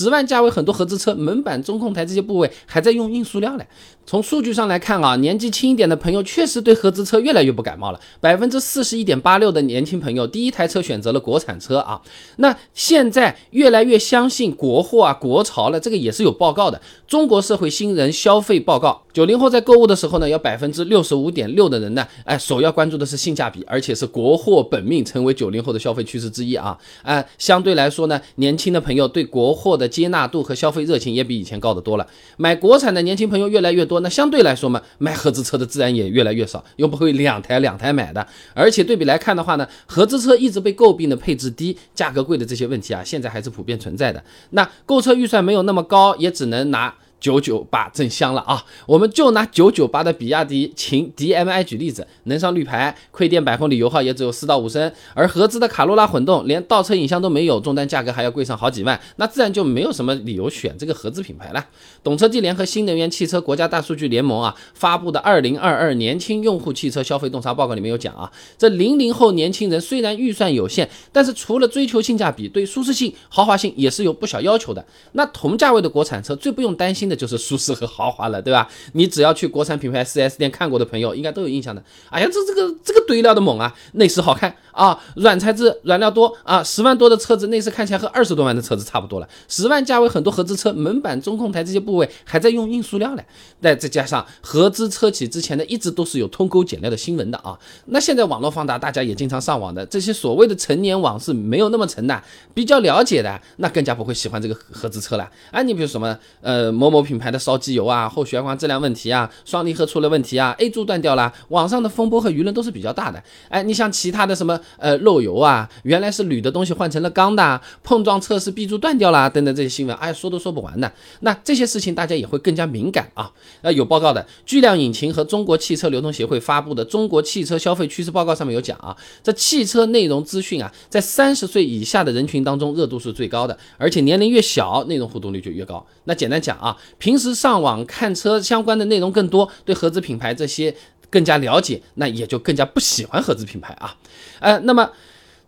十万价位很多合资车门板、中控台这些部位还在用硬塑料嘞。从数据上来看啊，年纪轻一点的朋友确实对合资车越来越不感冒了。百分之四十一点八六的年轻朋友第一台车选择了国产车啊。那现在越来越相信国货啊、国潮了，这个也是有报告的。中国社会新人消费报告，九零后在购物的时候呢，有百分之六十五点六的人呢，哎，首要关注的是性价比，而且是国货本命，成为九零后的消费趋势之一啊。哎，相对来说呢，年轻的朋友对国货的接纳度和消费热情也比以前高得多了。买国产的年轻朋友越来越多，那相对来说嘛，买合资车的自然也越来越少，又不会两台两台买的。而且对比来看的话呢，合资车一直被诟病的配置低、价格贵的这些问题啊，现在还是普遍存在的。那购车预算没有那么高，也只能拿。九九八真香了啊！我们就拿九九八的比亚迪秦 DMI 举例子，能上绿牌，亏电百公里油耗也只有四到五升，而合资的卡罗拉混动连倒车影像都没有，终端价格还要贵上好几万，那自然就没有什么理由选这个合资品牌了。懂车帝联合新能源汽车国家大数据联盟啊发布的二零二二年轻用户汽车消费洞察报告里面有讲啊，这零零后年轻人虽然预算有限，但是除了追求性价比，对舒适性、豪华性也是有不小要求的。那同价位的国产车最不用担心。就是舒适和豪华了，对吧？你只要去国产品牌 4S 店看过的朋友，应该都有印象的。哎呀，这这个这个堆料的猛啊，内饰好看啊，软材质软料多啊，十万多的车子内饰看起来和二十多万的车子差不多了。十万价位很多合资车门板、中控台这些部位还在用硬塑料嘞。再再加上合资车企之前呢，一直都是有偷工减料的新闻的啊。那现在网络放达，大家也经常上网的这些所谓的成年网是没有那么沉的，比较了解的，那更加不会喜欢这个合资车了。啊，你比如什么呃某某。品牌的烧机油啊，后悬挂质量问题啊，双离合出了问题啊，A 柱断掉了，网上的风波和舆论都是比较大的。哎，你像其他的什么呃漏油啊，原来是铝的东西换成了钢的，碰撞测试 B 柱断掉了等等这些新闻，哎，说都说不完的。那这些事情大家也会更加敏感啊。呃，有报告的，巨量引擎和中国汽车流通协会发布的《中国汽车消费趋势报告》上面有讲啊，这汽车内容资讯啊，在三十岁以下的人群当中热度是最高的，而且年龄越小，内容互动率就越高。那简单讲啊。平时上网看车相关的内容更多，对合资品牌这些更加了解，那也就更加不喜欢合资品牌啊。呃，那么。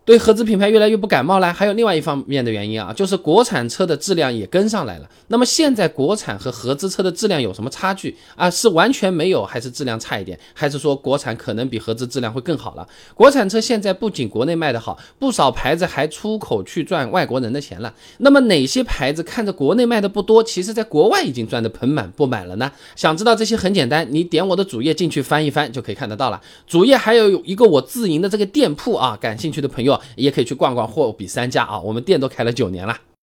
对合资品牌越来越不感冒了，还有另外一方面的原因啊，就是国产车的质量也跟上来了。那么现在国产和合资车的质量有什么差距啊？是完全没有，还是质量差一点？还是说国产可能比合资质量会更好了？国产车现在不仅国内卖得好，不少牌子还出口去赚外国人的钱了。那么哪些牌子看着国内卖的不多，其实在国外已经赚得盆满钵满了呢？想知道这些很简单，你点我的主页进去翻一翻就可以看得到了。主页还有一个我自营的这个店铺啊，感兴趣的朋友。也可以去逛逛货比三家啊，我们店都开了九年了。